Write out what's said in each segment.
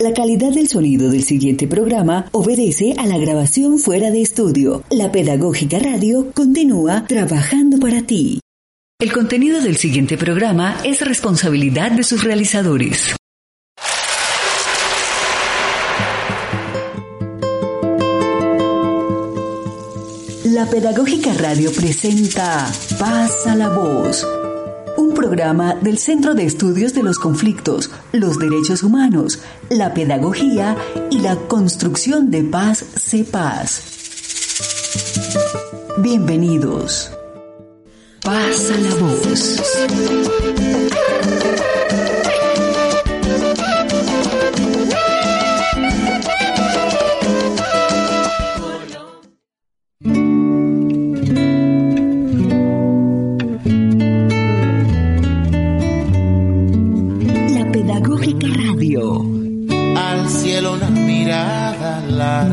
La calidad del sonido del siguiente programa obedece a la grabación fuera de estudio. La Pedagógica Radio continúa trabajando para ti. El contenido del siguiente programa es responsabilidad de sus realizadores. La Pedagógica Radio presenta Pasa la Voz un programa del Centro de Estudios de los Conflictos, los Derechos Humanos, la Pedagogía y la Construcción de Paz CEPAS. Bienvenidos. Pasa la voz.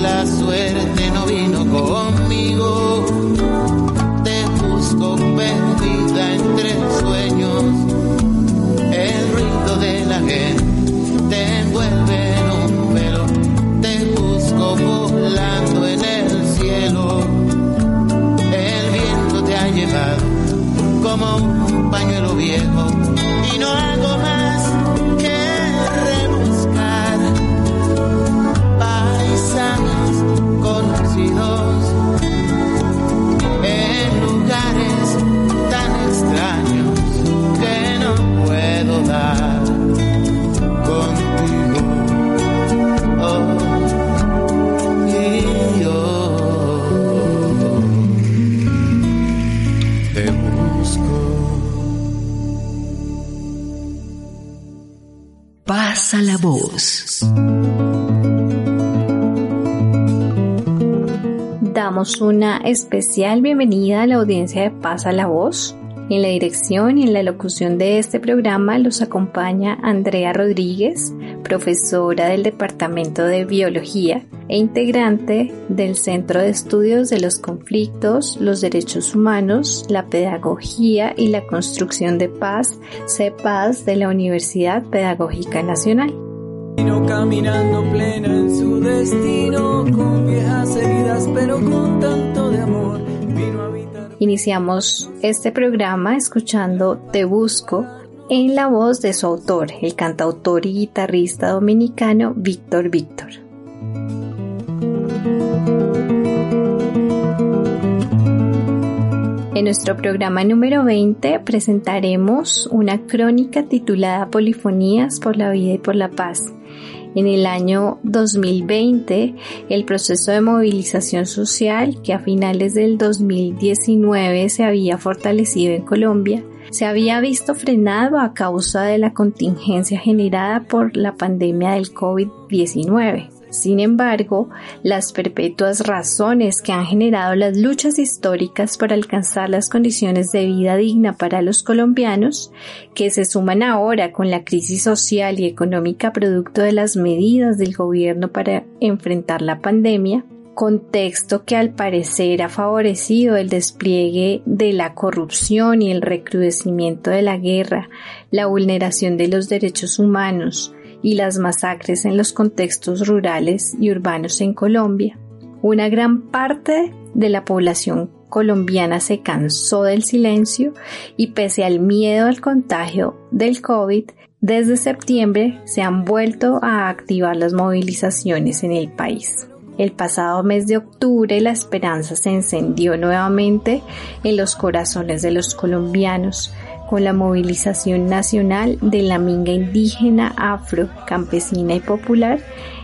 la suerte no vino conmigo. Te busco perdida entre sueños. El ruido de la gente te envuelve en un velo. Te busco volando en el cielo. El viento te ha llevado como un pañuelo viejo y no hay especial bienvenida a la audiencia de Pasa la Voz. En la dirección y en la locución de este programa los acompaña Andrea Rodríguez, profesora del Departamento de Biología e integrante del Centro de Estudios de los Conflictos, los Derechos Humanos, la Pedagogía y la Construcción de Paz, CEPAS de la Universidad Pedagógica Nacional caminando plena en su destino, con viejas heridas, pero con tanto de amor. A. Iniciamos este programa escuchando Te Busco en la voz de su autor, el cantautor y guitarrista dominicano Víctor Víctor. En nuestro programa número 20 presentaremos una crónica titulada Polifonías por la vida y por la paz. En el año 2020, el proceso de movilización social que a finales del 2019 se había fortalecido en Colombia, se había visto frenado a causa de la contingencia generada por la pandemia del COVID-19. Sin embargo, las perpetuas razones que han generado las luchas históricas para alcanzar las condiciones de vida digna para los colombianos, que se suman ahora con la crisis social y económica producto de las medidas del gobierno para enfrentar la pandemia, contexto que al parecer ha favorecido el despliegue de la corrupción y el recrudecimiento de la guerra, la vulneración de los derechos humanos, y las masacres en los contextos rurales y urbanos en Colombia. Una gran parte de la población colombiana se cansó del silencio y pese al miedo al contagio del COVID, desde septiembre se han vuelto a activar las movilizaciones en el país. El pasado mes de octubre la esperanza se encendió nuevamente en los corazones de los colombianos con la movilización nacional de la minga indígena, afro, campesina y popular,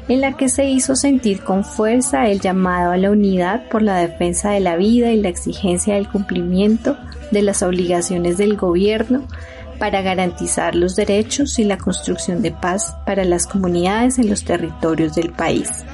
en la que se hizo sentir con fuerza el llamado a la unidad por la defensa de la vida y la exigencia del cumplimiento de las obligaciones del gobierno para garantizar los derechos y la construcción de paz para las comunidades en los territorios del país.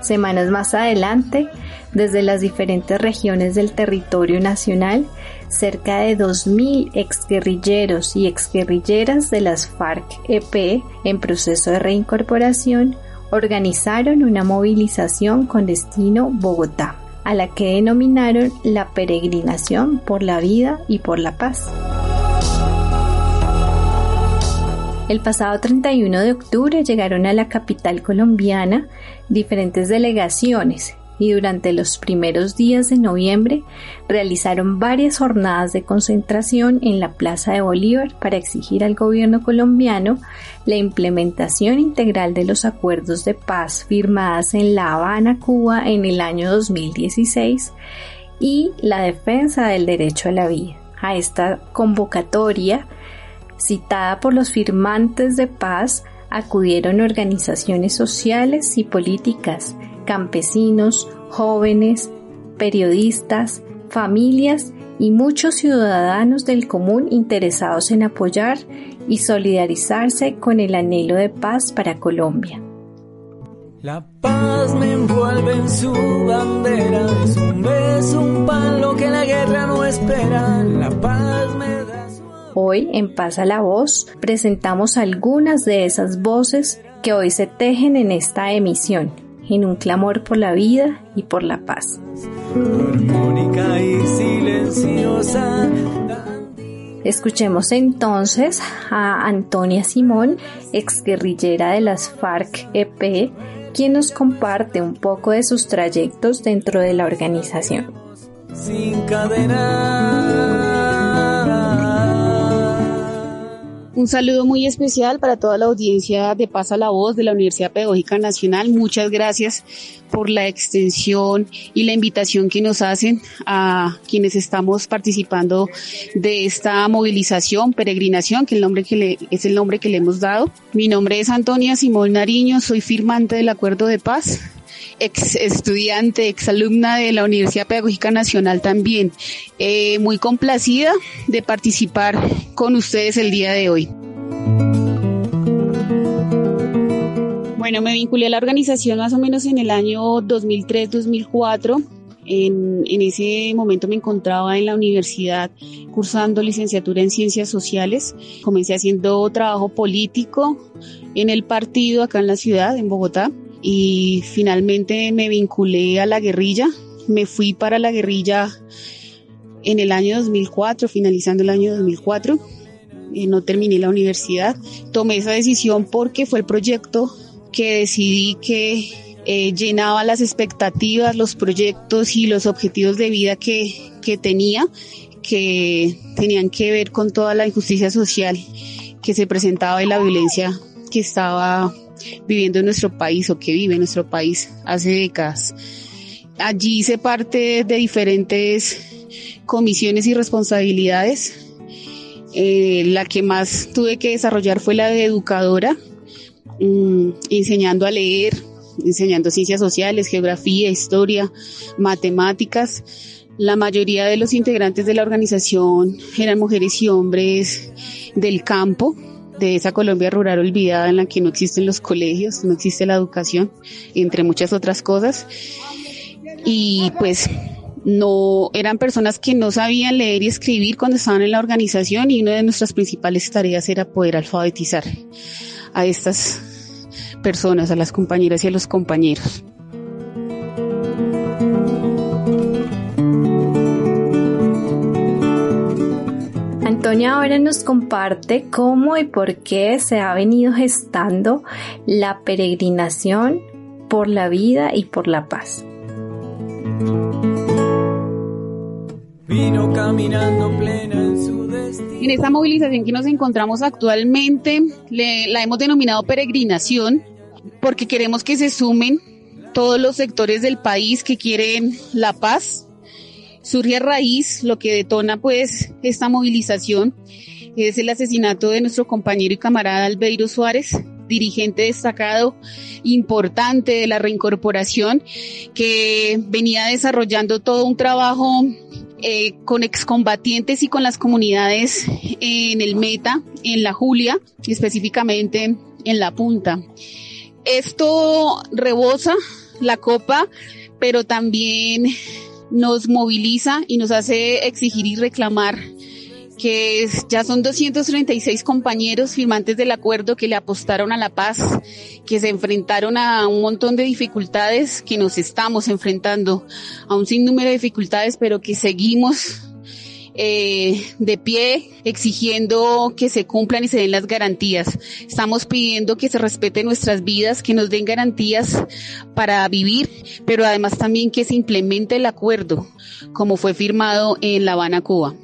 Semanas más adelante, desde las diferentes regiones del territorio nacional, cerca de 2.000 exguerrilleros y exguerrilleras de las FARC-EP en proceso de reincorporación organizaron una movilización con destino Bogotá, a la que denominaron la peregrinación por la vida y por la paz. El pasado 31 de octubre llegaron a la capital colombiana diferentes delegaciones y durante los primeros días de noviembre realizaron varias jornadas de concentración en la Plaza de Bolívar para exigir al gobierno colombiano la implementación integral de los acuerdos de paz firmadas en La Habana, Cuba en el año 2016 y la defensa del derecho a la vida. A esta convocatoria citada por los firmantes de paz, acudieron organizaciones sociales y políticas, campesinos, jóvenes, periodistas, familias y muchos ciudadanos del común interesados en apoyar y solidarizarse con el anhelo de paz para Colombia. La paz me envuelve en su bandera, es un beso, un que la guerra no espera. La paz me Hoy en Pasa la Voz presentamos algunas de esas voces que hoy se tejen en esta emisión, en un clamor por la vida y por la paz. Escuchemos entonces a Antonia Simón, exguerrillera de las FARC-EP, quien nos comparte un poco de sus trayectos dentro de la organización. Sin Un saludo muy especial para toda la audiencia de Pasa la Voz de la Universidad Pedagógica Nacional. Muchas gracias por la extensión y la invitación que nos hacen a quienes estamos participando de esta movilización, peregrinación, que, el nombre que le, es el nombre que le hemos dado. Mi nombre es Antonia Simón Nariño, soy firmante del Acuerdo de Paz ex estudiante, ex alumna de la Universidad Pedagógica Nacional también. Eh, muy complacida de participar con ustedes el día de hoy. Bueno, me vinculé a la organización más o menos en el año 2003-2004. En, en, ese momento me encontraba en la universidad cursando licenciatura en ciencias sociales. Comencé haciendo trabajo político en el partido acá en la ciudad, en Bogotá y finalmente me vinculé a la guerrilla. Me fui para la guerrilla en el año 2004, finalizando el año 2004. Eh, no terminé la universidad. Tomé esa decisión porque fue el proyecto que decidí que eh, llenaba las expectativas, los proyectos y los objetivos de vida que, que tenía, que tenían que ver con toda la injusticia social que se presentaba y la violencia que estaba viviendo en nuestro país o que vive en nuestro país hace décadas. Allí hice parte de diferentes comisiones y responsabilidades. Eh, la que más tuve que desarrollar fue la de educadora, mm, enseñando a leer, enseñando ciencias sociales, geografía, historia, matemáticas. La mayoría de los integrantes de la organización eran mujeres y hombres del campo, de esa Colombia rural olvidada en la que no existen los colegios, no existe la educación, entre muchas otras cosas. Y pues no eran personas que no sabían leer y escribir cuando estaban en la organización y una de nuestras principales tareas era poder alfabetizar a estas personas, a las compañeras y a los compañeros. Antonia ahora nos comparte cómo y por qué se ha venido gestando la peregrinación por la vida y por la paz. Vino caminando plena en su destino. En esta movilización que nos encontramos actualmente, le- la hemos denominado peregrinación porque queremos que se sumen todos los sectores del país que quieren la paz. Surge a raíz, lo que detona pues esta movilización, es el asesinato de nuestro compañero y camarada Albeiro Suárez, dirigente destacado, importante de la reincorporación, que venía desarrollando todo un trabajo eh, con excombatientes y con las comunidades en el Meta, en la Julia, específicamente en la Punta. Esto rebosa la copa, pero también nos moviliza y nos hace exigir y reclamar que ya son 236 compañeros firmantes del acuerdo que le apostaron a la paz, que se enfrentaron a un montón de dificultades, que nos estamos enfrentando a un sinnúmero de dificultades, pero que seguimos eh, de pie exigiendo que se cumplan y se den las garantías. Estamos pidiendo que se respeten nuestras vidas, que nos den garantías para vivir, pero además también que se implemente el acuerdo como fue firmado en La Habana, Cuba.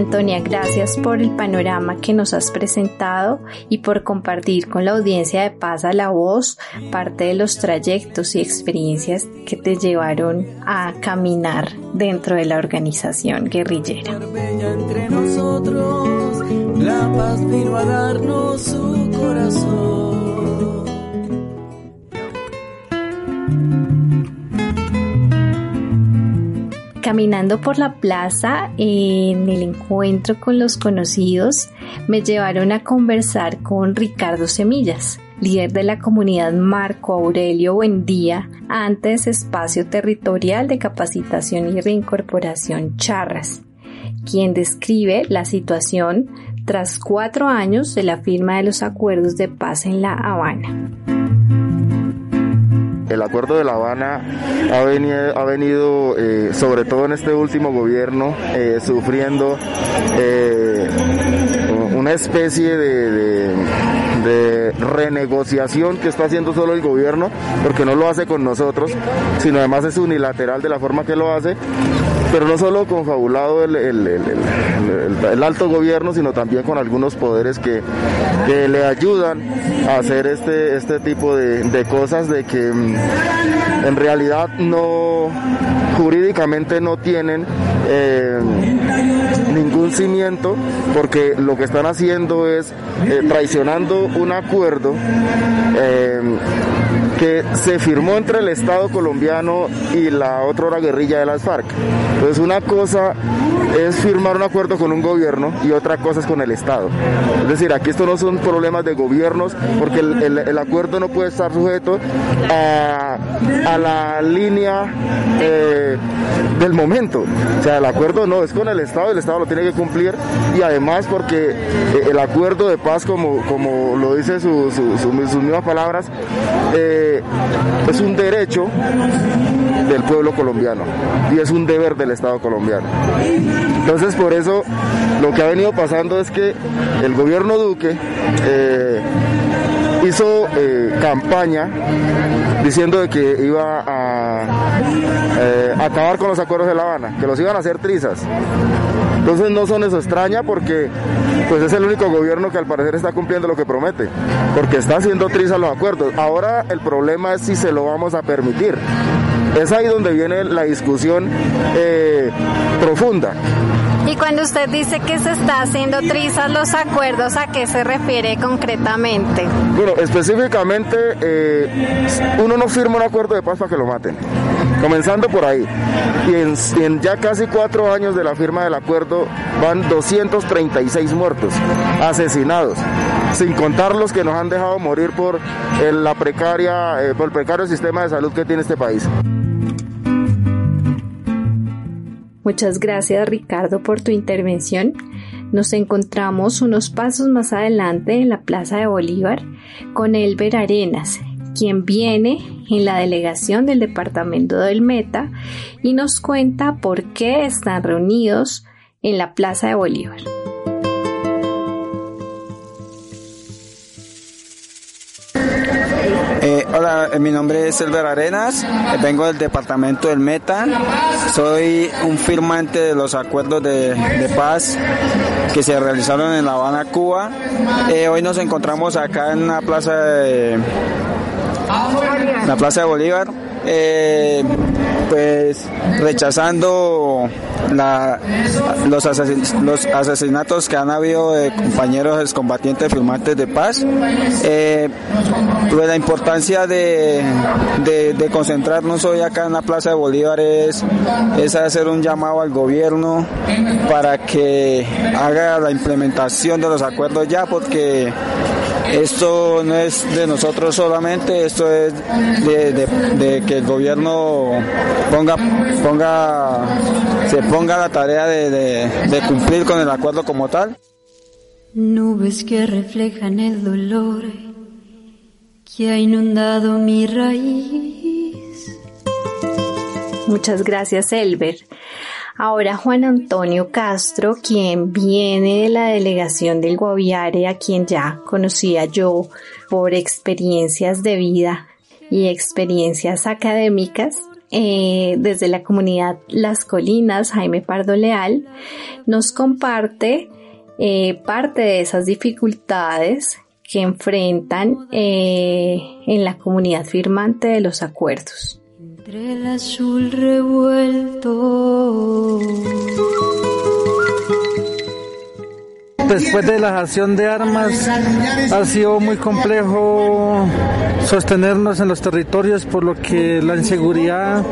Antonia, gracias por el panorama que nos has presentado y por compartir con la audiencia de Paz a la Voz parte de los trayectos y experiencias que te llevaron a caminar dentro de la organización guerrillera. Caminando por la plaza en el encuentro con los conocidos, me llevaron a conversar con Ricardo Semillas, líder de la comunidad Marco Aurelio Buendía, antes espacio territorial de capacitación y reincorporación Charras, quien describe la situación tras cuatro años de la firma de los acuerdos de paz en La Habana. El acuerdo de La Habana ha venido, ha venido eh, sobre todo en este último gobierno, eh, sufriendo eh, una especie de, renegociación que está haciendo solo el gobierno, porque no lo hace con nosotros, sino además es unilateral de la forma que lo hace, pero no solo confabulado el, el, el, alto gobierno, sino también con algunos poderes que, que le ayudan a hacer este, este tipo de, de cosas de que mm, en realidad no jurídicamente no tienen eh, ningún cimiento porque lo que están haciendo es eh, traicionando un acuerdo eh, que se firmó entre el Estado colombiano y la otra guerrilla de las FARC. Entonces una cosa es firmar un acuerdo con un gobierno y otra cosa es con el Estado. Es decir, aquí esto no son problemas de gobiernos porque el, acuerdo no puede estar sujeto a, la línea eh, del momento. O sea, el acuerdo no es con el Estado, el Estado lo tiene que cumplir y además porque el acuerdo de paz, como, lo dice su, su, su, sus mismas palabras, eh, es un derecho del pueblo colombiano y es un deber del Estado colombiano. Entonces por eso lo que ha venido pasando es que el gobierno Duque eh, hizo eh, campaña diciendo de que iba a eh, acabar con los acuerdos de La Habana, que los iban a hacer trizas. Entonces no son eso extraña porque pues es el único gobierno que al parecer está cumpliendo lo que promete, porque está haciendo trizas los acuerdos. Ahora el problema es si se lo vamos a permitir. Es ahí donde viene la discusión eh, profunda. Y cuando usted dice que se está haciendo trizas los acuerdos, ¿a qué se refiere concretamente? Bueno, específicamente eh, uno no firma un acuerdo de paz para que lo maten. Comenzando por ahí. Y en, ya casi cuatro años de la firma del acuerdo van 236 muertos, asesinados, sin contar los que nos han dejado morir por la precaria, eh, por el precario sistema de salud que tiene este país. Muchas gracias Ricardo por tu intervención. Nos encontramos unos pasos más adelante en la Plaza de Bolívar con Elber Arenas, quien viene en la delegación del departamento del Meta y nos cuenta por qué están reunidos en la Plaza de Bolívar. Mi nombre es Elber Arenas, eh, vengo del departamento del Meta, soy un firmante de los acuerdos de, paz que se realizaron en La Habana, Cuba. Eh, hoy nos encontramos acá en la plaza de, la plaza de Bolívar. Eh, pues rechazando la, los, asesin los, asesinatos que han habido de compañeros combatientes firmantes de paz, eh, pues la importancia de, de, de, concentrarnos hoy acá en la Plaza de Bolívar es, es hacer un llamado al gobierno para que haga la implementación de los acuerdos ya, porque esto no es de nosotros solamente, esto es de, de, de que el gobierno ponga, ponga, se ponga la tarea de, de, cumplir con el acuerdo como tal. Nubes que reflejan el dolor que ha inundado mi raíz. Muchas gracias, Elber. Ahora Juan Antonio Castro, quien viene de la delegación del Guaviare, a quien ya conocía yo por experiencias de vida y experiencias académicas, eh, desde la comunidad Las Colinas, Jaime Pardo Leal, nos comparte eh, parte de esas dificultades que enfrentan eh, en la comunidad firmante de los acuerdos. Entre el azul revuelto. Después de la acción de armas ha sido muy complejo sostenernos en los territorios por lo que la inseguridad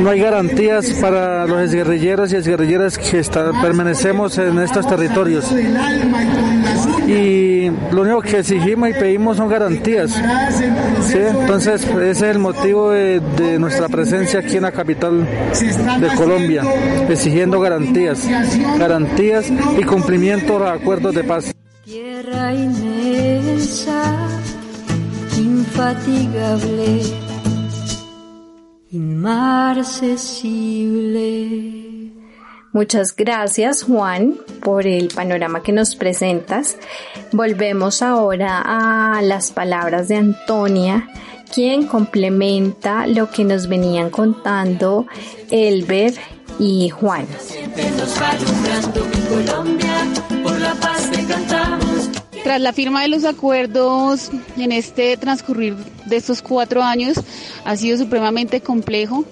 no hay garantías para los guerrilleros y guerrilleras que permanecemos en estos territorios. Y lo único que exigimos y pedimos son garantías entonces ese es el motivo de, de nuestra presencia aquí en la capital de Colombia exigiendo garantías garantías y cumplimiento acuerdos de paz Tierra inmensa, infatigable, inmarcesible. Muchas gracias Juan por el panorama que nos presentas. Volvemos ahora a las palabras de Antonia, quien complementa lo que nos venían contando Elber y Juan. Tras la firma de los acuerdos en este transcurrir de estos cuatro años ha sido supremamente complejo.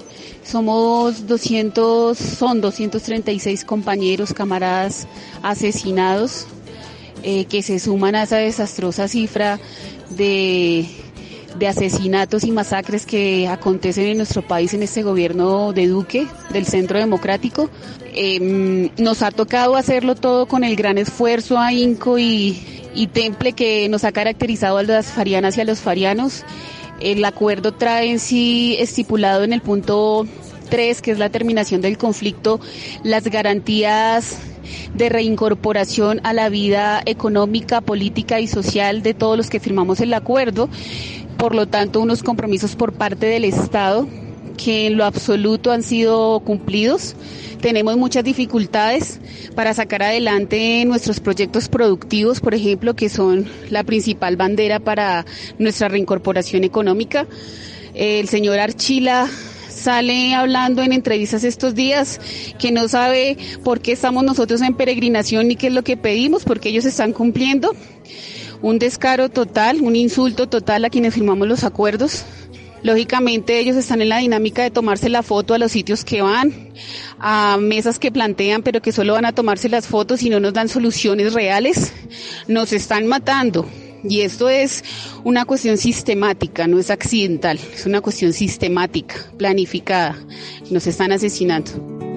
Somos 200, son 236 compañeros, camaradas asesinados eh, que se suman a esa desastrosa cifra de, de asesinatos y masacres que acontecen en nuestro país en este gobierno de Duque, del Centro Democrático. Eh, nos ha tocado hacerlo todo con el gran esfuerzo, ahínco y, y temple que nos ha caracterizado a las farianas y a los farianos. El acuerdo trae en sí estipulado en el punto 3, que es la terminación del conflicto, las garantías de reincorporación a la vida económica, política y social de todos los que firmamos el acuerdo. Por lo tanto, unos compromisos por parte del Estado que en lo absoluto han sido cumplidos. Tenemos muchas dificultades para sacar adelante nuestros proyectos productivos, por ejemplo, que son la principal bandera para nuestra reincorporación económica. El señor Archila sale hablando en entrevistas estos días que no sabe por qué estamos nosotros en peregrinación ni qué es lo que pedimos, porque ellos están cumpliendo. Un descaro total, un insulto total a quienes firmamos los acuerdos. Lógicamente ellos están en la dinámica de tomarse la foto a los sitios que van, a mesas que plantean, pero que solo van a tomarse las fotos y no nos dan soluciones reales. Nos están matando. Y esto es una cuestión sistemática, no es accidental, es una cuestión sistemática, planificada. Nos están asesinando.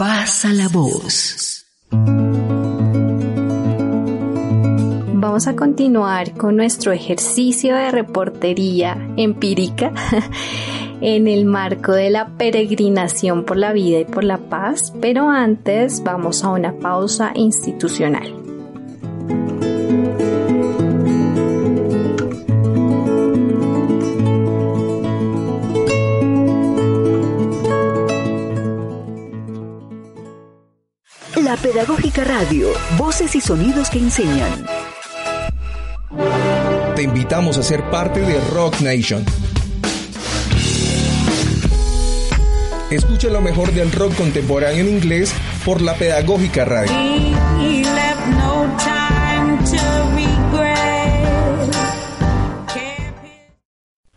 Pasa la voz. Vamos a continuar con nuestro ejercicio de reportería empírica en el marco de la peregrinación por la vida y por la paz, pero antes vamos a una pausa institucional. Pedagógica Radio, voces y sonidos que enseñan. Te invitamos a ser parte de Rock Nation. Escucha lo mejor del rock contemporáneo en inglés por la Pedagógica Radio.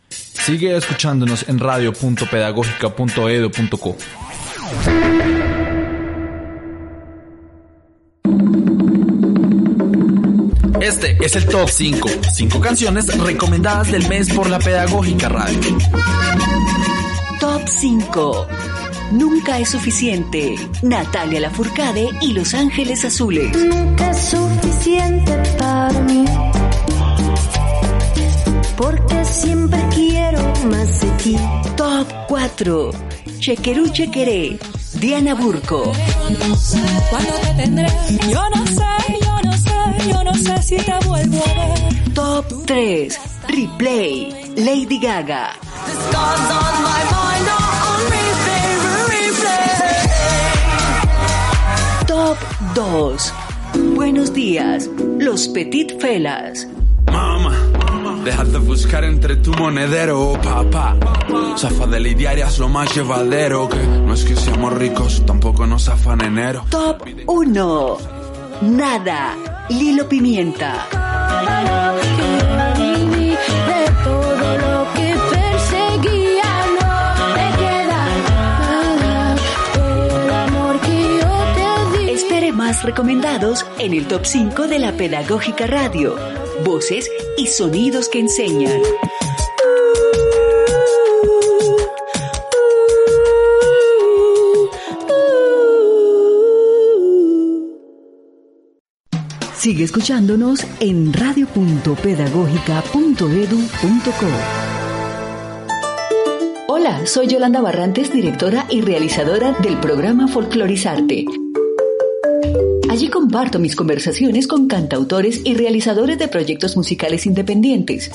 Sigue escuchándonos en radio.pedagógica.edu.co. es el top 5. 5 canciones recomendadas del mes por la Pedagógica Radio. Top 5. Nunca es suficiente. Natalia Lafourcade y Los Ángeles Azules. Nunca es suficiente para mí. Porque siempre quiero más de ti. Top 4. Chequerú Chequeré. Diana Burco. ¿Cuándo te tendré? Yo no sé, no sé si te vuelvo a ver. Top 3. Replay. Lady Gaga. Top 2. Buenos días. Los Petit Felas. Mamá, deja de buscar entre tu monedero, papá. Zafa de lidiaria es lo más llevadero. Que no es que seamos ricos, tampoco nos zafan enero. Top 1. Nada. Lilo Pimienta. Espere más recomendados en el top 5 de la Pedagógica Radio. Voces y sonidos que enseñan. Sigue escuchándonos en radio.pedagógica.edu.co. Hola, soy Yolanda Barrantes, directora y realizadora del programa Folclorizarte. Allí comparto mis conversaciones con cantautores y realizadores de proyectos musicales independientes.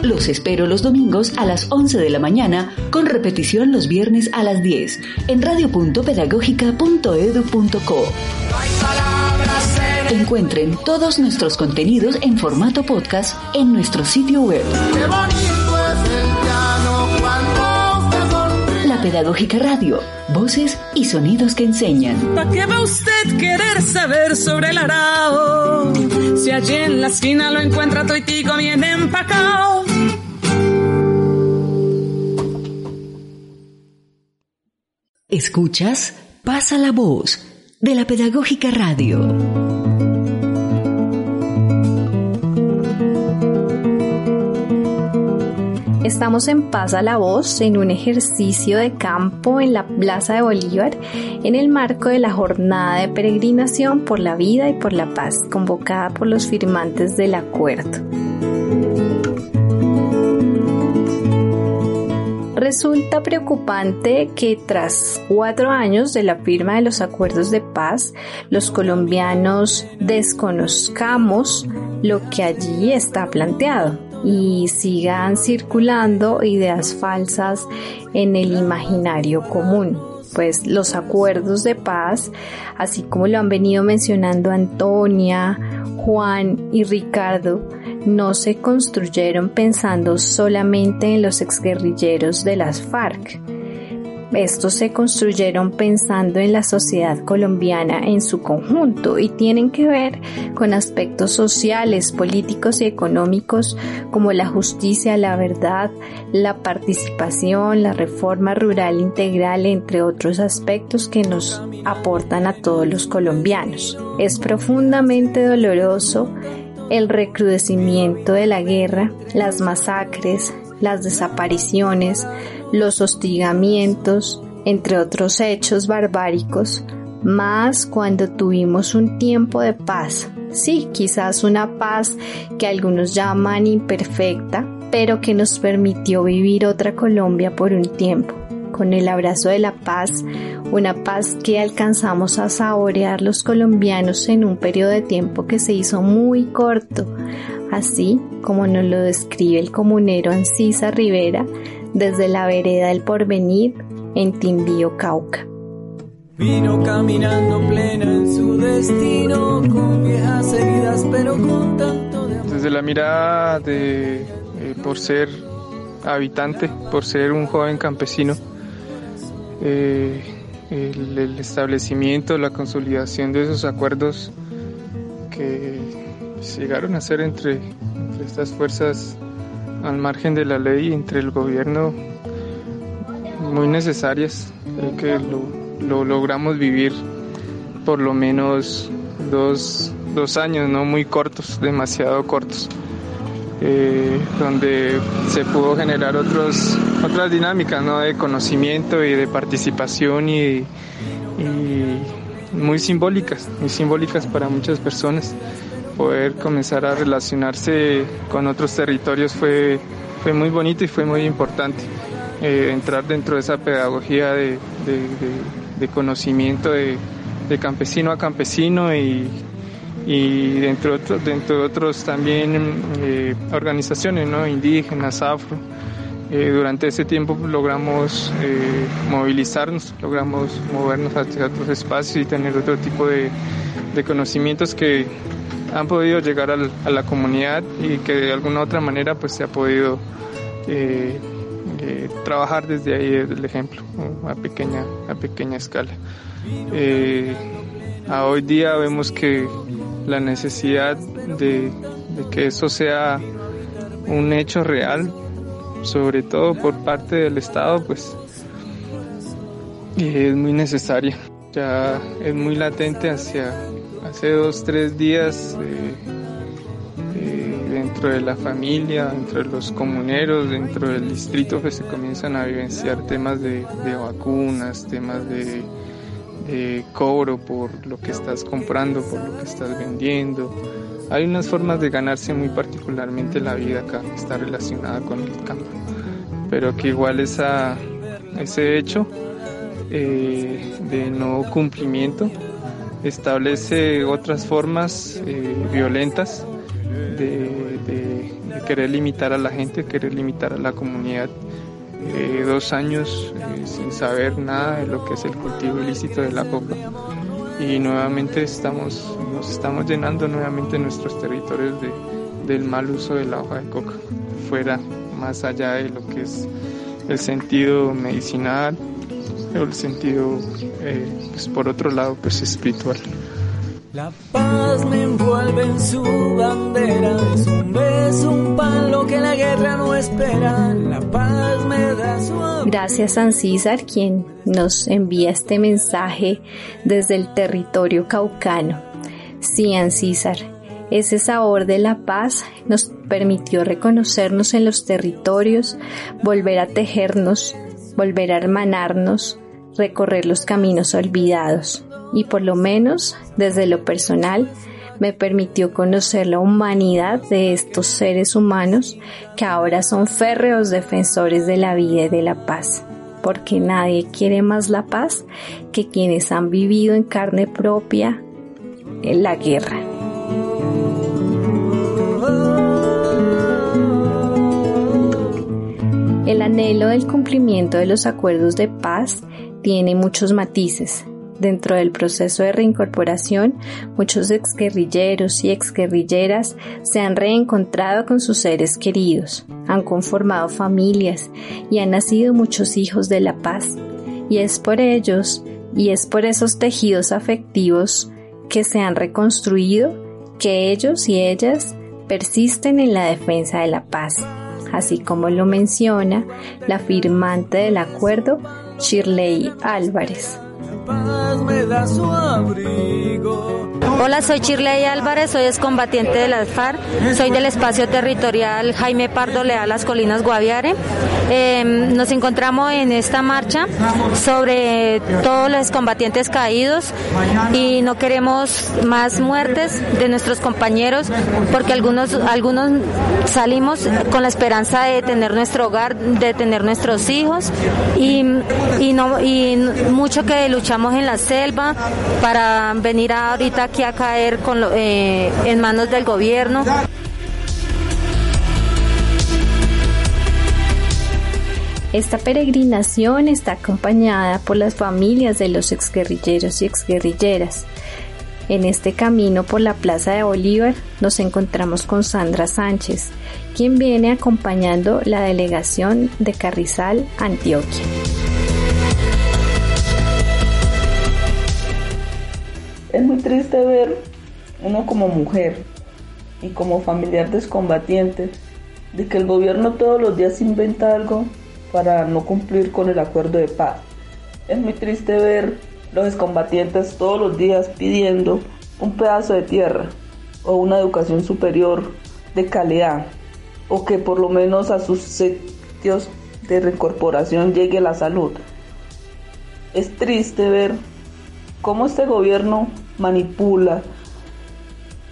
Los espero los domingos a las 11 de la mañana, con repetición los viernes a las 10, en radio.pedagógica.edu.co. Encuentren todos nuestros contenidos en formato podcast en nuestro sitio web. La Pedagógica Radio, voces y sonidos que enseñan. ¿Para qué va usted querer saber sobre el arao? Si allí en la esquina lo encuentra toitico bien empacado. Escuchas Pasa la voz de la Pedagógica Radio. Estamos en Pasa la Voz en un ejercicio de campo en la Plaza de Bolívar en el marco de la jornada de peregrinación por la vida y por la paz convocada por los firmantes del acuerdo. Resulta preocupante que tras cuatro años de la firma de los acuerdos de paz, los colombianos desconozcamos lo que allí está planteado y sigan circulando ideas falsas en el imaginario común. Pues los acuerdos de paz, así como lo han venido mencionando Antonia, Juan y Ricardo, no se construyeron pensando solamente en los exguerrilleros de las FARC. Estos se construyeron pensando en la sociedad colombiana en su conjunto y tienen que ver con aspectos sociales, políticos y económicos como la justicia, la verdad, la participación, la reforma rural integral, entre otros aspectos que nos aportan a todos los colombianos. Es profundamente doloroso el recrudecimiento de la guerra, las masacres, las desapariciones, los hostigamientos, entre otros hechos barbáricos, más cuando tuvimos un tiempo de paz. Sí, quizás una paz que algunos llaman imperfecta, pero que nos permitió vivir otra Colombia por un tiempo. Con el abrazo de la paz, una paz que alcanzamos a saborear los colombianos en un periodo de tiempo que se hizo muy corto, así como nos lo describe el comunero Ancisa Rivera desde la vereda del Porvenir en Timbío, Cauca. Vino caminando plena en su destino, con viejas heridas, pero con tanto de amor. Desde la mirada de eh, por ser habitante, por ser un joven campesino, eh, el, el establecimiento, la consolidación de esos acuerdos que llegaron a ser entre, entre estas fuerzas al margen de la ley, entre el gobierno, muy necesarias. Creo que lo, lo logramos vivir por lo menos dos, dos años, no muy cortos, demasiado cortos. Eh, donde se pudo generar otros, otras dinámicas ¿no? de conocimiento y de participación y, y muy simbólicas, muy simbólicas para muchas personas. Poder comenzar a relacionarse con otros territorios fue, fue muy bonito y fue muy importante. Eh, entrar dentro de esa pedagogía de, de, conocimiento de, campesino a campesino y, y dentro, de otros, dentro de otros también eh, organizaciones ¿no? indígenas, afro. Eh, durante ese tiempo logramos movilizarnos, logramos movernos hacia otros espacios y tener otro tipo de, de conocimientos que han podido llegar a la comunidad y que de alguna otra manera pues se ha podido eh, eh, trabajar desde ahí el ejemplo a pequeña a pequeña escala. Eh, a hoy día vemos que la necesidad de, de que eso sea un hecho real sobre todo por parte del Estado pues es muy necesaria. Ya es muy latente hacia hace dos, tres días eh, eh, dentro de la familia, dentro de los comuneros, dentro del distrito, que se comienzan a vivenciar temas de, vacunas, temas de, cobro por lo que estás comprando, por lo que estás vendiendo. Hay unas formas de ganarse muy particularmente la vida acá, que está relacionada con el campo, pero que igual ese hecho eh, de no cumplimiento establece otras formas eh, violentas de, querer limitar a la gente, querer limitar a la comunidad. Eh, dos años eh, sin saber nada de lo que es el cultivo ilícito de la coca y nuevamente estamos, nos estamos llenando nuevamente nuestros territorios de, del mal uso de la hoja de coca, fuera más allá de lo que es el sentido medicinal, el sentido, eh, pues por otro lado, pues espiritual. La paz me envuelve en su bandera, es un beso, un palo que la guerra no espera, la paz me da su amor. Gracias San César quien nos envía este mensaje desde el territorio caucano. Sí, César, ese sabor de la paz nos permitió reconocernos en los territorios, volver a tejernos, volver a hermanarnos, recorrer los caminos olvidados y por lo menos desde lo personal me permitió conocer la humanidad de estos seres humanos que ahora son férreos defensores de la vida y de la paz, porque nadie quiere más la paz que quienes han vivido en carne propia en la guerra. El anhelo del cumplimiento de los acuerdos de paz tiene muchos matices. Dentro del proceso de reincorporación, muchos exguerrilleros y exguerrilleras se han reencontrado con sus seres queridos, han conformado familias y han nacido muchos hijos de la paz. Y es por ellos y es por esos tejidos afectivos que se han reconstruido que ellos y ellas persisten en la defensa de la paz, así como lo menciona la firmante del acuerdo, Shirley Álvarez. Hola, soy Chirley Álvarez, soy excombatiente de las FARC, soy del espacio territorial Jaime Pardo Leal, Las Colinas Guaviare. Eh, nos encontramos en esta marcha sobre todos los combatientes caídos y no queremos más muertes de nuestros compañeros porque algunos, algunos salimos con la esperanza de tener nuestro hogar, de tener nuestros hijos y, y, no, y mucho que luchamos en la selva para venir ahorita aquí a caer eh, en manos del gobierno. Esta peregrinación está acompañada por las familias de los exguerrilleros y exguerrilleras. En este camino por la Plaza de Bolívar nos encontramos con Sandra Sánchez, quien viene acompañando la delegación de Carrizal, Antioquia. Es muy triste ver uno como mujer y como familiar de excombatientes de que el gobierno todos los días inventa algo para no cumplir con el acuerdo de paz. Es muy triste ver los excombatientes todos los días pidiendo un pedazo de tierra o una educación superior de calidad o que por lo menos a sus sitios de reincorporación llegue la salud. Es triste ver cómo este gobierno manipula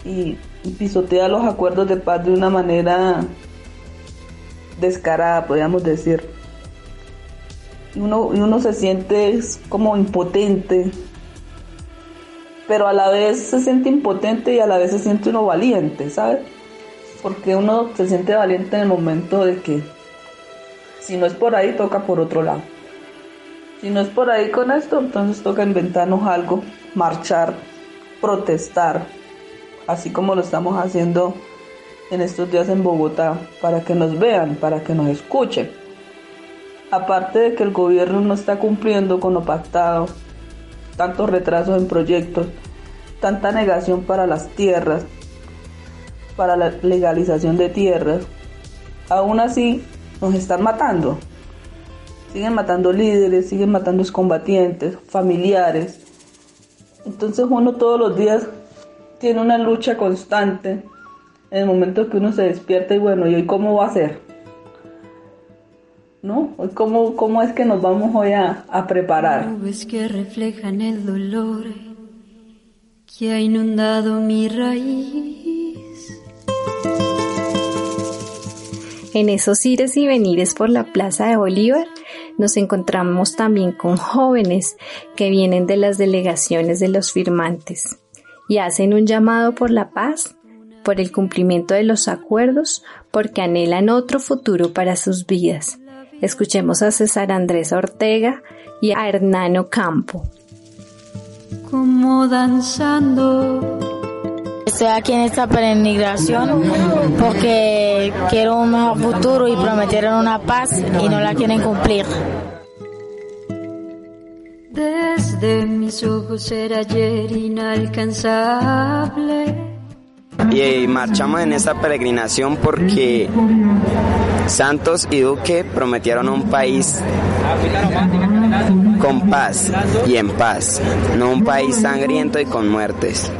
y, pisotea los acuerdos de paz de una manera descarada, podríamos decir. Y uno, y uno se siente como impotente, pero a la vez se siente impotente y a la vez se siente uno valiente, ¿sabes? Porque uno se siente valiente en el momento de que si no es por ahí, toca por otro lado. Si no es por ahí con esto, entonces toca inventarnos algo, marchar, protestar, así como lo estamos haciendo en estos días en Bogotá, para que nos vean, para que nos escuchen. Aparte de que el gobierno no está cumpliendo con lo pactado, tantos retrasos en proyectos, tanta negación para las tierras, para la legalización de tierras, aún así nos están matando. Siguen matando líderes, siguen matando combatientes, familiares. Entonces uno todos los días tiene una lucha constante en el momento que uno se despierta y bueno, ¿y hoy cómo va a ser? ¿No? Hoy cómo, cómo es que nos vamos hoy a, a preparar. Nubes que reflejan el dolor que ha inundado mi raíz. En esos ires y venires por la Plaza de Bolívar nos encontramos también con jóvenes que vienen de las delegaciones de los firmantes y hacen un llamado por la paz, por el cumplimiento de los acuerdos, porque anhelan otro futuro para sus vidas. Escuchemos a César Andrés Ortega y a Hernano Campo. Como danzando. Estoy aquí en esta peregrinación porque quiero un mejor futuro y prometieron una paz y no la quieren cumplir. Desde mis ojos era ayer inalcanzable. Y eh, marchamos en esta peregrinación porque Santos y Duque prometieron un país con paz y en paz, no un país sangriento y con muertes.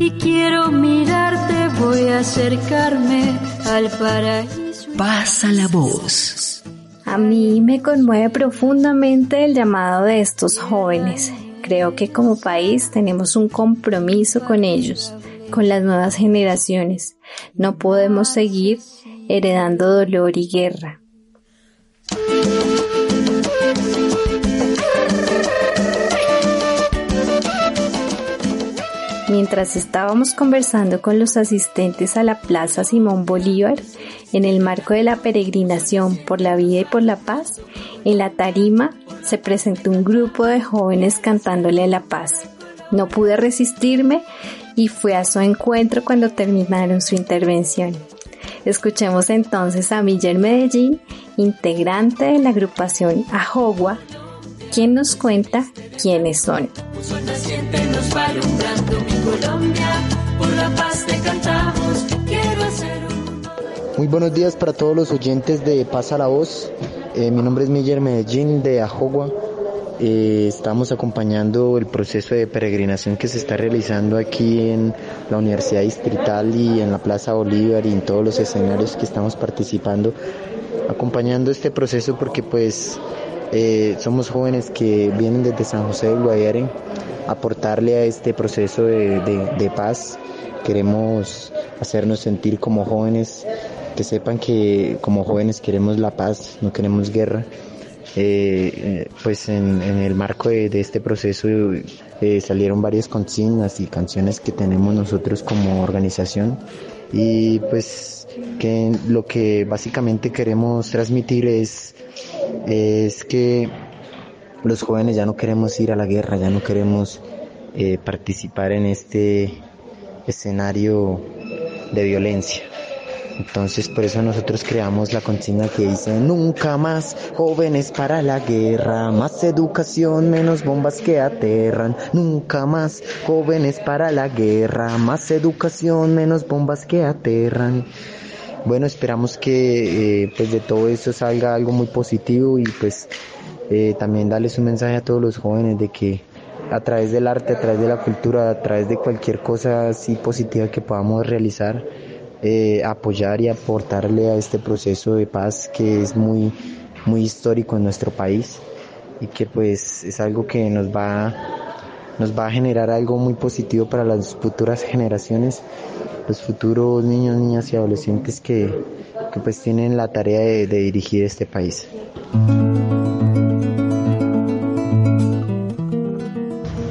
Y quiero mirarte, voy a acercarme al paraíso. Pasa la voz. A mí me conmueve profundamente el llamado de estos jóvenes. Creo que como país tenemos un compromiso con ellos, con las nuevas generaciones. No podemos seguir heredando dolor y guerra. Mientras estábamos conversando con los asistentes a la Plaza Simón Bolívar en el marco de la peregrinación por la vida y por la paz, en la tarima se presentó un grupo de jóvenes cantándole la paz. No pude resistirme y fui a su encuentro cuando terminaron su intervención. Escuchemos entonces a Miller Medellín, integrante de la agrupación Ajogua, quien nos cuenta quiénes son. Muy buenos días para todos los oyentes de Pasa la Voz. Eh, mi nombre es Miller Medellín de Ajogua. Eh, estamos acompañando el proceso de peregrinación que se está realizando aquí en la Universidad Distrital y en la Plaza Bolívar y en todos los escenarios que estamos participando, acompañando este proceso porque pues eh, somos jóvenes que vienen desde San José del Guayare a aportarle a este proceso de, de- de paz. Queremos hacernos sentir como jóvenes, que sepan que como jóvenes queremos la paz, no queremos guerra. Eh, eh, pues en, en el marco de, de este proceso eh, salieron varias consignas y canciones que tenemos nosotros como organización y pues que lo que básicamente queremos transmitir es, es que los jóvenes ya no queremos ir a la guerra, ya no queremos eh, participar en este escenario de violencia. Entonces por eso nosotros creamos la consigna que dice nunca más jóvenes para la guerra, más educación, menos bombas que aterran, nunca más jóvenes para la guerra, más educación, menos bombas que aterran. Bueno, esperamos que eh, pues de todo eso salga algo muy positivo y pues eh, también darles un mensaje a todos los jóvenes de que a través del arte, a través de la cultura, a través de cualquier cosa así positiva que podamos realizar, eh, apoyar y aportarle a este proceso de paz que es muy, muy histórico en nuestro país y que pues es algo que nos va, nos va a generar algo muy positivo para las futuras generaciones, los futuros niños, niñas y adolescentes que, que pues tienen la tarea de, de dirigir este país.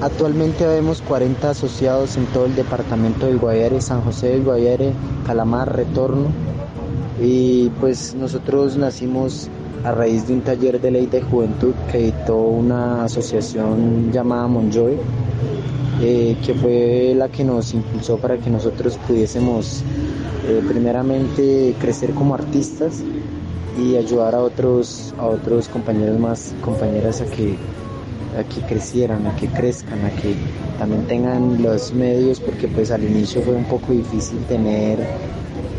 Actualmente vemos 40 asociados en todo el departamento del Guayare, San José del Guayare, Calamar, Retorno. Y pues nosotros nacimos a raíz de un taller de ley de juventud que editó una asociación llamada Monjoy, eh, que fue la que nos impulsó para que nosotros pudiésemos eh, primeramente crecer como artistas y ayudar a otros, a otros compañeros más, compañeras a que a que crecieran, a que crezcan, a que también tengan los medios, porque pues al inicio fue un poco difícil tener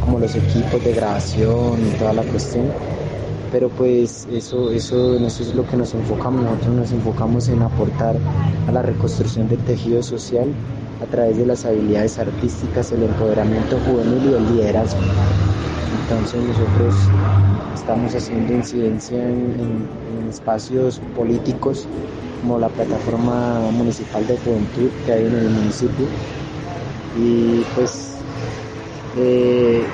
como los equipos de grabación y toda la cuestión, pero pues eso, eso, eso es lo que nos enfocamos, nosotros nos enfocamos en aportar a la reconstrucción del tejido social a través de las habilidades artísticas, el empoderamiento juvenil y el liderazgo. Entonces nosotros estamos haciendo incidencia en, en- en espacios políticos como la plataforma municipal de juventud que hay en el municipio. Y pues eh,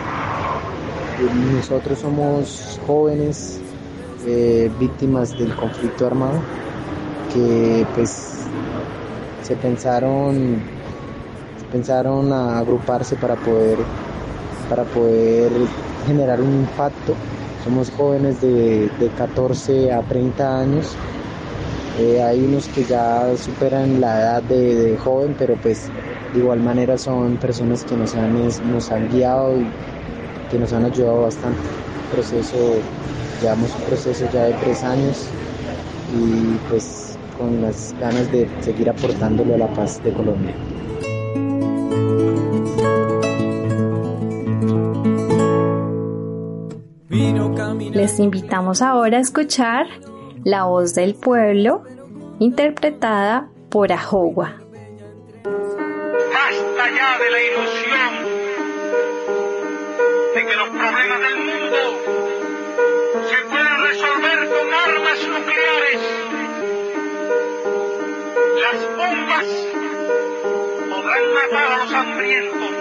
nosotros somos jóvenes eh, víctimas del conflicto armado que pues se pensaron pensaron a agruparse para poder para poder generar un impacto somos jóvenes de, de 14 a 30 años eh, hay unos que ya superan la edad de, joven, pero pues de igual manera son personas que nos han, guiado y que nos han ayudado bastante. Proceso, llevamos un proceso ya de tres años y pues con las ganas de seguir aportándole a la paz de Colombia. Les invitamos ahora a escuchar La voz del pueblo, interpretada por Ajogua. Basta ya de la ilusión de que los problemas del mundo se pueden resolver con armas nucleares. Las bombas podrán matar a los hambrientos,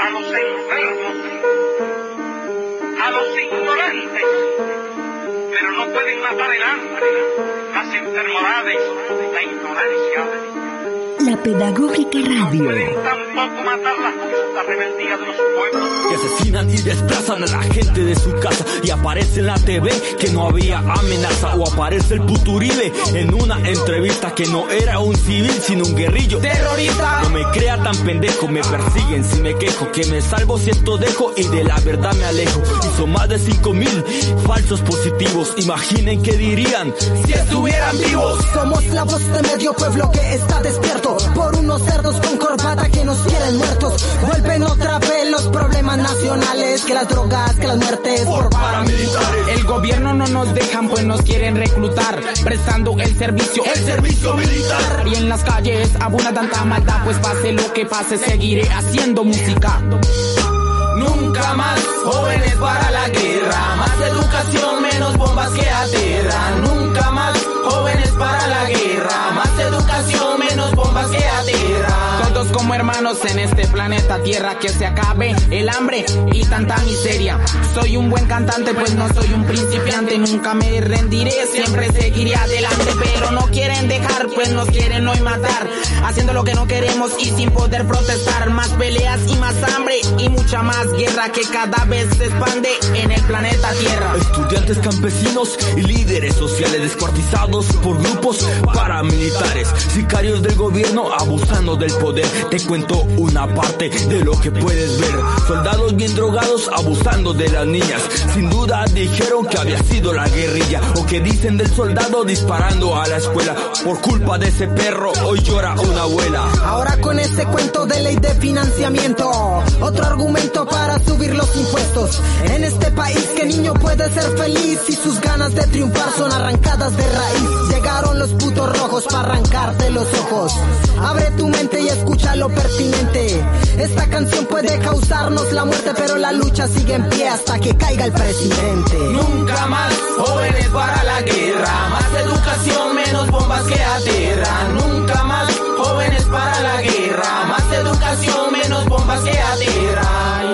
a los enfermos, a los ignorantes, no pueden matar el hambre, las enfermedades, la ignorancia. La Pedagógica Radio. que asesinan y desplazan a la gente de su casa y aparece en la TV que no había amenaza o aparece el Puturibe en una entrevista que no era un civil sino un guerrillo. Terrorista. No me crea tan pendejo me persiguen si me quejo que me salvo si esto dejo y de la verdad me alejo. Y son más de cinco mil falsos positivos imaginen qué dirían si estuvieran vivos. Somos la voz de medio pueblo que está despierto por unos cerdos con corbata que nos quieren muertos. Vuelven otra vez los problemas nacionales, que las drogas, que las muertes. Por paramilitares. El gobierno no nos dejan pues nos quieren reclutar. Prestando el servicio el servicio militar. y en las calles abunda tanta maldad pues pase lo que pase seguiré haciendo música. Nunca más jóvenes para la guerra, más educación, menos bombas que aterran. Nunca más jóvenes para la guerra, como hermanos en este planeta tierra que se acabe el hambre y tanta miseria. Soy un buen cantante pues no soy un principiante nunca me rendiré siempre seguiré adelante pero no quieren dejar pues nos quieren hoy matar. Haciendo lo que no queremos y sin poder protestar. Más peleas y más hambre y mucha más guerra que cada vez se expande en el planeta tierra. Estudiantes campesinos y líderes sociales descuartizados por grupos paramilitares, sicarios del gobierno abusando del poder. Te cuento una parte de lo que puedes ver. Soldados bien drogados abusando de las niñas. Sin duda dijeron que había sido la guerrilla o que dicen del soldado disparando a la escuela. Por culpa de ese perro hoy llora una abuela. Ahora con este cuento de ley de financiamiento, otro argumento para subir los impuestos. En este país que niño puede ser feliz y sus ganas de triunfar son arrancadas de raíz. Llegaron los putos rojos para arrancarte los ojos. Abre tu mente y escucha lo pertinente. Esta canción puede causarnos la muerte, pero la lucha sigue en pie hasta que caiga el presidente. Nunca más jóvenes para la guerra, más educación, menos bombas que aterran. Nunca más jóvenes para la guerra, más educación, menos bombas que aterran.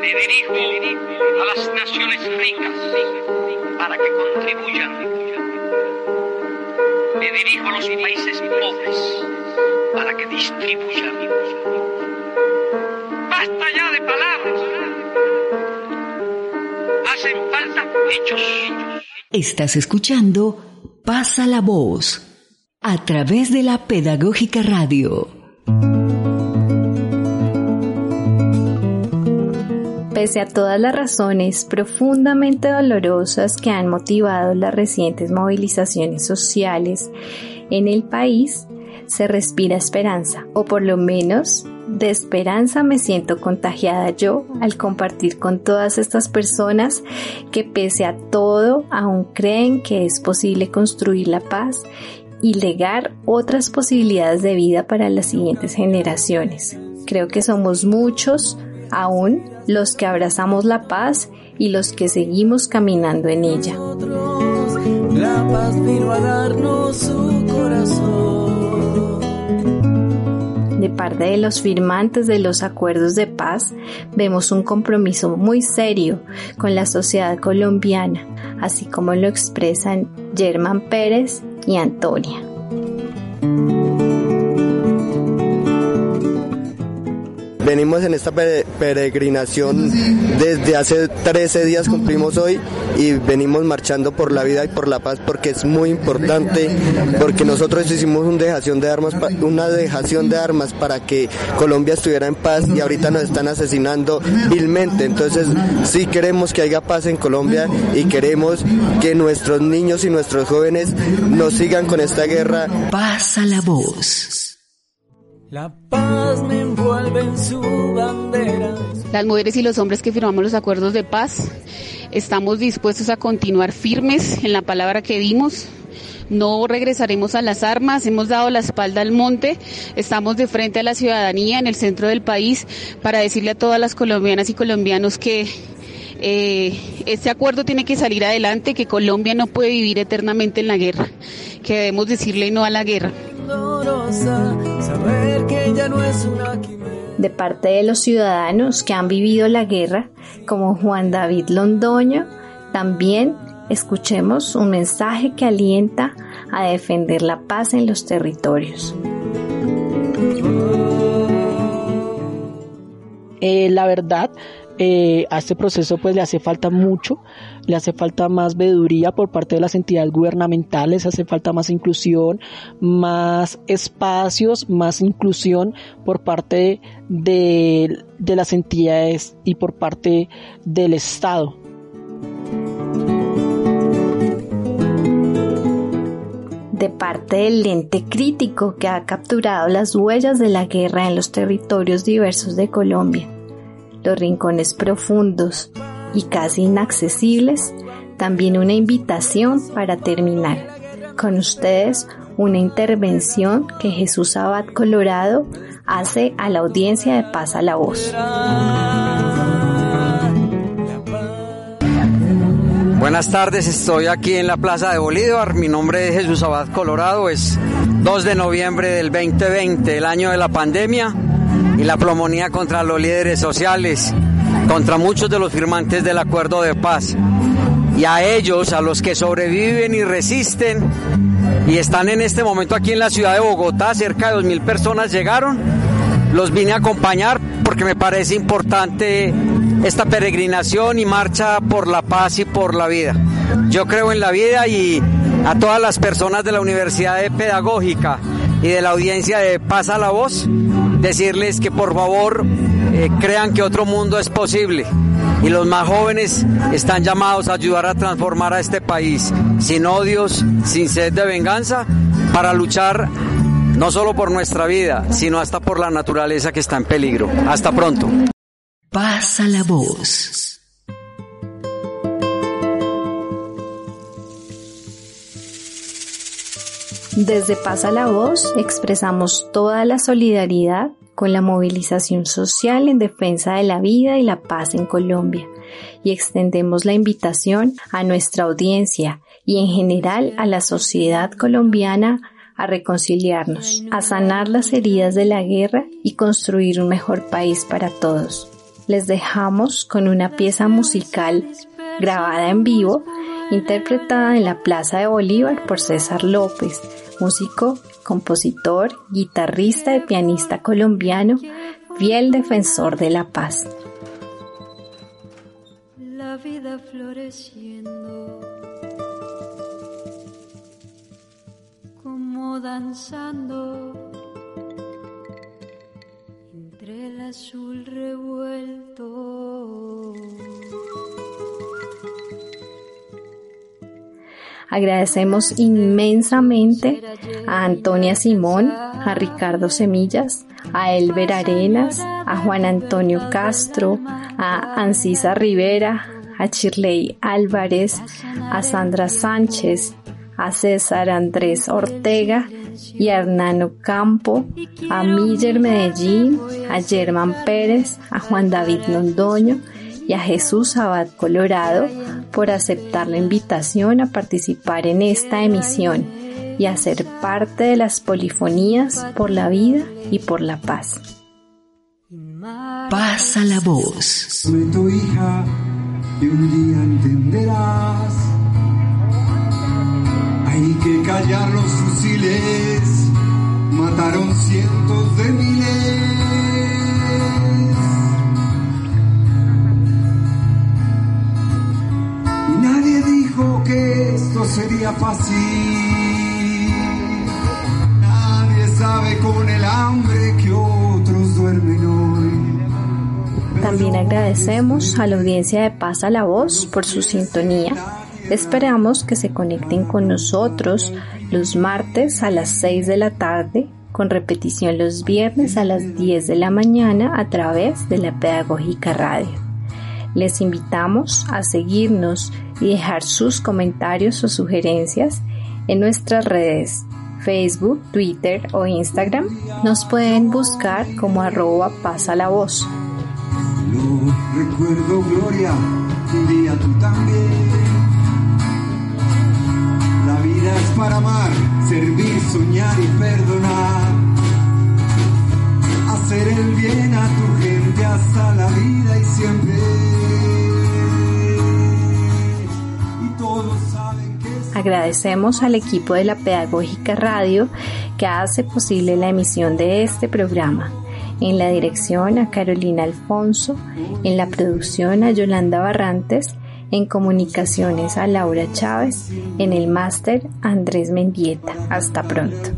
Me dirijo a las naciones ricas para que contribuyan. Me dirijo a los países pobres para que distribuyan. Basta ya de palabras. Hacen falta hechos. Estás escuchando Pasa la voz a través de la Pedagógica Radio. Pese a todas las razones profundamente dolorosas que han motivado las recientes movilizaciones sociales en el país, se respira esperanza, o por lo menos de esperanza me siento contagiada yo al compartir con todas estas personas que pese a todo aún creen que es posible construir la paz y legar otras posibilidades de vida para las siguientes generaciones. Creo que somos muchos aún los que abrazamos la paz y los que seguimos caminando en ella. La paz vino a darnos su corazón. De parte de los firmantes de los acuerdos de paz, vemos un compromiso muy serio con la sociedad colombiana, así como lo expresan Germán Pérez y Antonia. Venimos en esta pere- peregrinación desde hace 13 días, cumplimos hoy, y venimos marchando por la vida y por la paz porque es muy importante, porque nosotros hicimos un dejación de armas, una dejación de armas para que Colombia estuviera en paz y ahorita nos están asesinando vilmente. Entonces sí queremos que haya paz en Colombia y queremos que nuestros niños y nuestros jóvenes nos sigan con esta guerra. Pasa la voz. La paz me envuelve en su bandera. Las mujeres y los hombres que firmamos los acuerdos de paz estamos dispuestos a continuar firmes en la palabra que dimos. No regresaremos a las armas, hemos dado la espalda al monte, estamos de frente a la ciudadanía en el centro del país para decirle a todas las colombianas y colombianos que eh, este acuerdo tiene que salir adelante, que Colombia no puede vivir eternamente en la guerra, que debemos decirle no a la guerra. Dolorosa, saber que ya no es una de parte de los ciudadanos que han vivido la guerra, como Juan David Londoño, también escuchemos un mensaje que alienta a defender la paz en los territorios. Eh, la verdad, eh, a este proceso pues le hace falta mucho, le hace falta más veeduría por parte de las entidades gubernamentales, hace falta más inclusión, más espacios, más inclusión por parte de, de las entidades y por parte del Estado. de parte del lente crítico que ha capturado las huellas de la guerra en los territorios diversos de Colombia. Los rincones profundos y casi inaccesibles, también una invitación para terminar. Con ustedes, una intervención que Jesús Abad Colorado hace a la audiencia de Pasa la Voz. Buenas tardes, estoy aquí en la Plaza de Bolívar. Mi nombre es Jesús Abad Colorado. Es 2 de noviembre del 2020, el año de la pandemia y la plomonía contra los líderes sociales, contra muchos de los firmantes del acuerdo de paz. Y a ellos, a los que sobreviven y resisten y están en este momento aquí en la ciudad de Bogotá, cerca de 2.000 personas llegaron, los vine a acompañar porque me parece importante esta peregrinación y marcha por la paz y por la vida. Yo creo en la vida y a todas las personas de la Universidad Pedagógica y de la audiencia de Pasa la Voz, decirles que por favor eh, crean que otro mundo es posible. Y los más jóvenes están llamados a ayudar a transformar a este país sin odios, sin sed de venganza, para luchar no solo por nuestra vida, sino hasta por la naturaleza que está en peligro. Hasta pronto. Pasa la voz. Desde Pasa la Voz expresamos toda la solidaridad con la movilización social en defensa de la vida y la paz en Colombia y extendemos la invitación a nuestra audiencia y en general a la sociedad colombiana a reconciliarnos, a sanar las heridas de la guerra y construir un mejor país para todos. Les dejamos con una pieza musical grabada en vivo, interpretada en la Plaza de Bolívar por César López, músico, compositor, guitarrista y pianista colombiano, fiel defensor de la paz. La vida floreciendo, como danzando entre el azul revuelto. Agradecemos inmensamente a Antonia Simón, a Ricardo Semillas, a Elber Arenas, a Juan Antonio Castro, a Ancisa Rivera, a Chirley Álvarez, a Sandra Sánchez, a César Andrés Ortega y a Hernano Campo, a Miller Medellín, a Germán Pérez, a Juan David Londoño y a Jesús Abad Colorado por aceptar la invitación a participar en esta emisión y a ser parte de las polifonías por la vida y por la paz. Pasa la voz. tu hija y un día entenderás. Hay que callar los fusiles, mataron cientos de miles. Dijo que esto sería fácil. Nadie sabe con el hambre que otros duermen hoy. También agradecemos a la audiencia de Pasa la Voz por su sintonía. Esperamos que se conecten con nosotros los martes a las 6 de la tarde, con repetición los viernes a las 10 de la mañana a través de la Pedagógica Radio. Les invitamos a seguirnos y dejar sus comentarios o sugerencias en nuestras redes Facebook, Twitter o Instagram. Nos pueden buscar como arroba pasa la voz. Recuerdo, Gloria, un tú también. La vida es para amar, servir, soñar y perdonar. Agradecemos al equipo de la Pedagógica Radio que hace posible la emisión de este programa. En la dirección a Carolina Alfonso, en la producción a Yolanda Barrantes, en comunicaciones a Laura Chávez, en el máster Andrés Mendieta. Hasta pronto.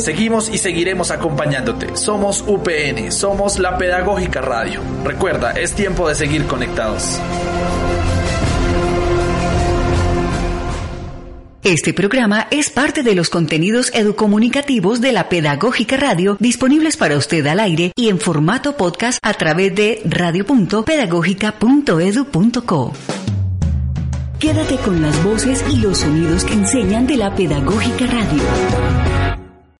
Seguimos y seguiremos acompañándote. Somos UPN, somos la Pedagógica Radio. Recuerda, es tiempo de seguir conectados. Este programa es parte de los contenidos educomunicativos de la Pedagógica Radio disponibles para usted al aire y en formato podcast a través de radio.pedagógica.edu.co. Quédate con las voces y los sonidos que enseñan de la Pedagógica Radio.